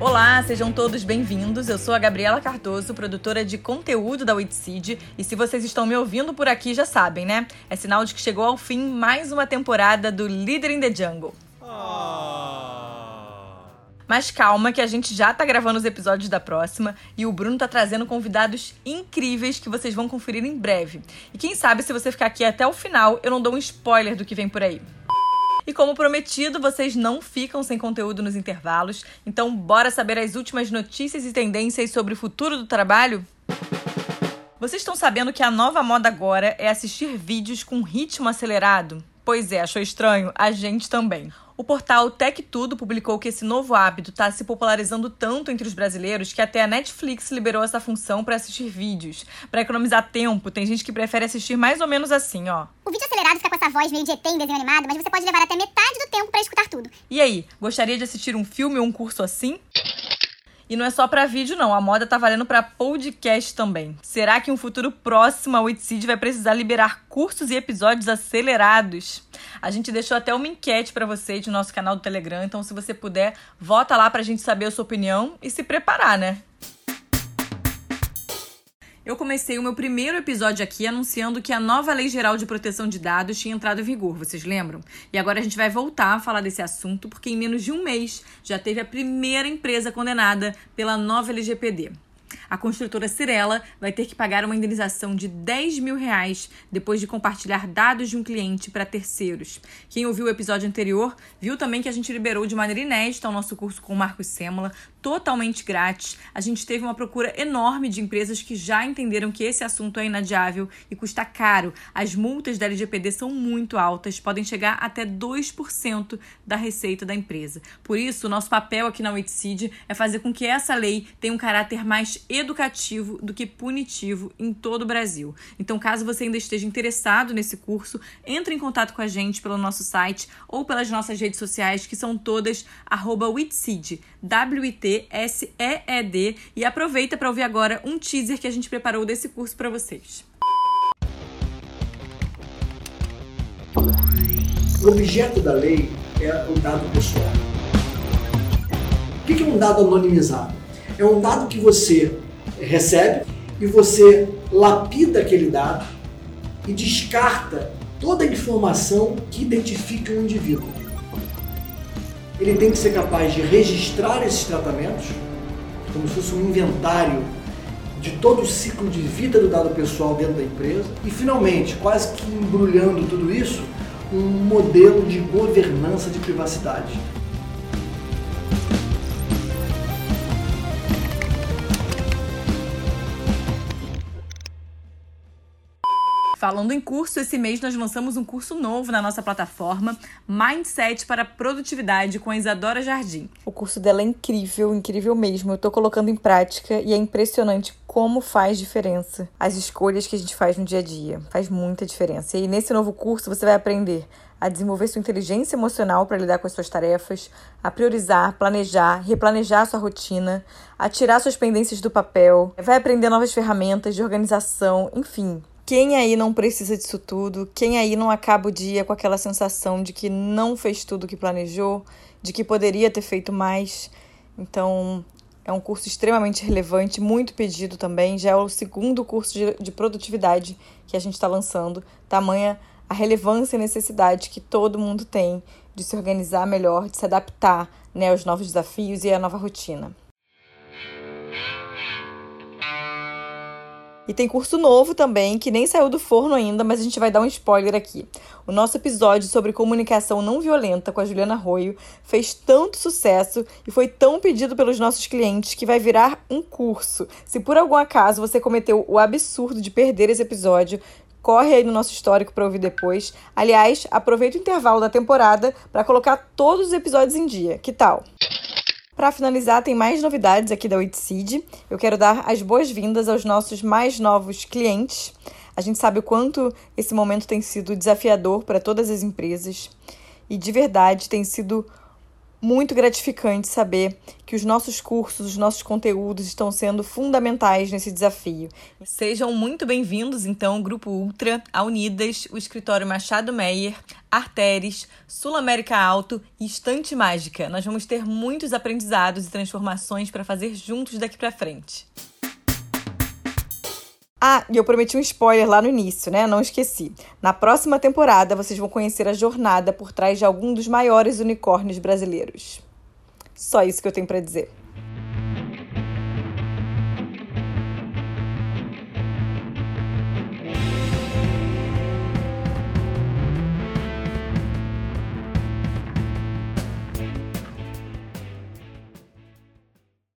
Olá, sejam todos bem-vindos. Eu sou a Gabriela Cardoso, produtora de conteúdo da Witseed, e se vocês estão me ouvindo por aqui já sabem, né? É sinal de que chegou ao fim mais uma temporada do Leader in the Jungle. Mas calma que a gente já tá gravando os episódios da próxima e o Bruno tá trazendo convidados incríveis que vocês vão conferir em breve. E quem sabe se você ficar aqui até o final, eu não dou um spoiler do que vem por aí. E como prometido, vocês não ficam sem conteúdo nos intervalos, então bora saber as últimas notícias e tendências sobre o futuro do trabalho? Vocês estão sabendo que a nova moda agora é assistir vídeos com ritmo acelerado? Pois é, achou estranho? A gente também. O portal Tech Tudo publicou que esse novo hábito está se popularizando tanto entre os brasileiros que até a Netflix liberou essa função para assistir vídeos. Para economizar tempo, tem gente que prefere assistir mais ou menos assim, ó. O vídeo acelerado fica com essa voz meio de ET em desenho animado, mas você pode levar até metade do tempo para escutar tudo. E aí, gostaria de assistir um filme ou um curso assim? E não é só para vídeo, não. A moda tá valendo para podcast também. Será que um futuro próximo a Witseed vai precisar liberar cursos e episódios acelerados? A gente deixou até uma enquete para você de nosso canal do Telegram, então se você puder, vota lá pra gente saber a sua opinião e se preparar, né? Eu comecei o meu primeiro episódio aqui anunciando que a nova Lei Geral de Proteção de Dados tinha entrado em vigor, vocês lembram? E agora a gente vai voltar a falar desse assunto porque em menos de um mês já teve a primeira empresa condenada pela nova LGPD. A construtora Cirela vai ter que pagar uma indenização de 10 mil reais depois de compartilhar dados de um cliente para terceiros. Quem ouviu o episódio anterior viu também que a gente liberou de maneira inédita o nosso curso com o Marcos Sêmola, totalmente grátis. A gente teve uma procura enorme de empresas que já entenderam que esse assunto é inadiável e custa caro. As multas da LGPD são muito altas, podem chegar até 2% da receita da empresa. Por isso, o nosso papel aqui na Witseed é fazer com que essa lei tenha um caráter mais educativo do que punitivo em todo o Brasil. Então, caso você ainda esteja interessado nesse curso, entre em contato com a gente pelo nosso site ou pelas nossas redes sociais, que são todas WITSEED, W-I-T-S-E-E-D, e aproveita para ouvir agora um teaser que a gente preparou desse curso para vocês. O objeto da lei é o dado pessoal. O que é um dado anonimizado? É um dado que você recebe e você lapida aquele dado e descarta toda a informação que identifica um indivíduo. Ele tem que ser capaz de registrar esses tratamentos, como se fosse um inventário de todo o ciclo de vida do dado pessoal dentro da empresa e, finalmente, quase que embrulhando tudo isso, um modelo de governança de privacidade. Falando em curso, esse mês nós lançamos um curso novo na nossa plataforma, Mindset para Produtividade, com a Isadora Jardim. O curso dela é incrível, incrível mesmo. Eu tô colocando em prática e é impressionante como faz diferença as escolhas que a gente faz no dia a dia. Faz muita diferença. E nesse novo curso você vai aprender a desenvolver sua inteligência emocional para lidar com as suas tarefas, a priorizar, planejar, replanejar sua rotina, a tirar suas pendências do papel, vai aprender novas ferramentas de organização, enfim, quem aí não precisa disso tudo? Quem aí não acaba o dia com aquela sensação de que não fez tudo o que planejou, de que poderia ter feito mais? Então, é um curso extremamente relevante, muito pedido também. Já é o segundo curso de, de produtividade que a gente está lançando. Tamanha a relevância e necessidade que todo mundo tem de se organizar melhor, de se adaptar né, aos novos desafios e à nova rotina. E tem curso novo também, que nem saiu do forno ainda, mas a gente vai dar um spoiler aqui. O nosso episódio sobre comunicação não violenta com a Juliana Arroio fez tanto sucesso e foi tão pedido pelos nossos clientes que vai virar um curso. Se por algum acaso você cometeu o absurdo de perder esse episódio, corre aí no nosso histórico para ouvir depois. Aliás, aproveita o intervalo da temporada para colocar todos os episódios em dia. Que tal? Para finalizar, tem mais novidades aqui da Witseed. Eu quero dar as boas-vindas aos nossos mais novos clientes. A gente sabe o quanto esse momento tem sido desafiador para todas as empresas e de verdade tem sido muito gratificante saber que os nossos cursos, os nossos conteúdos estão sendo fundamentais nesse desafio. Sejam muito bem-vindos, então, Grupo Ultra, a Unidas, o Escritório Machado Meyer, Arteres, Sul América Alto e Estante Mágica. Nós vamos ter muitos aprendizados e transformações para fazer juntos daqui para frente. Ah, e eu prometi um spoiler lá no início, né? Não esqueci. Na próxima temporada, vocês vão conhecer a jornada por trás de algum dos maiores unicórnios brasileiros. Só isso que eu tenho para dizer.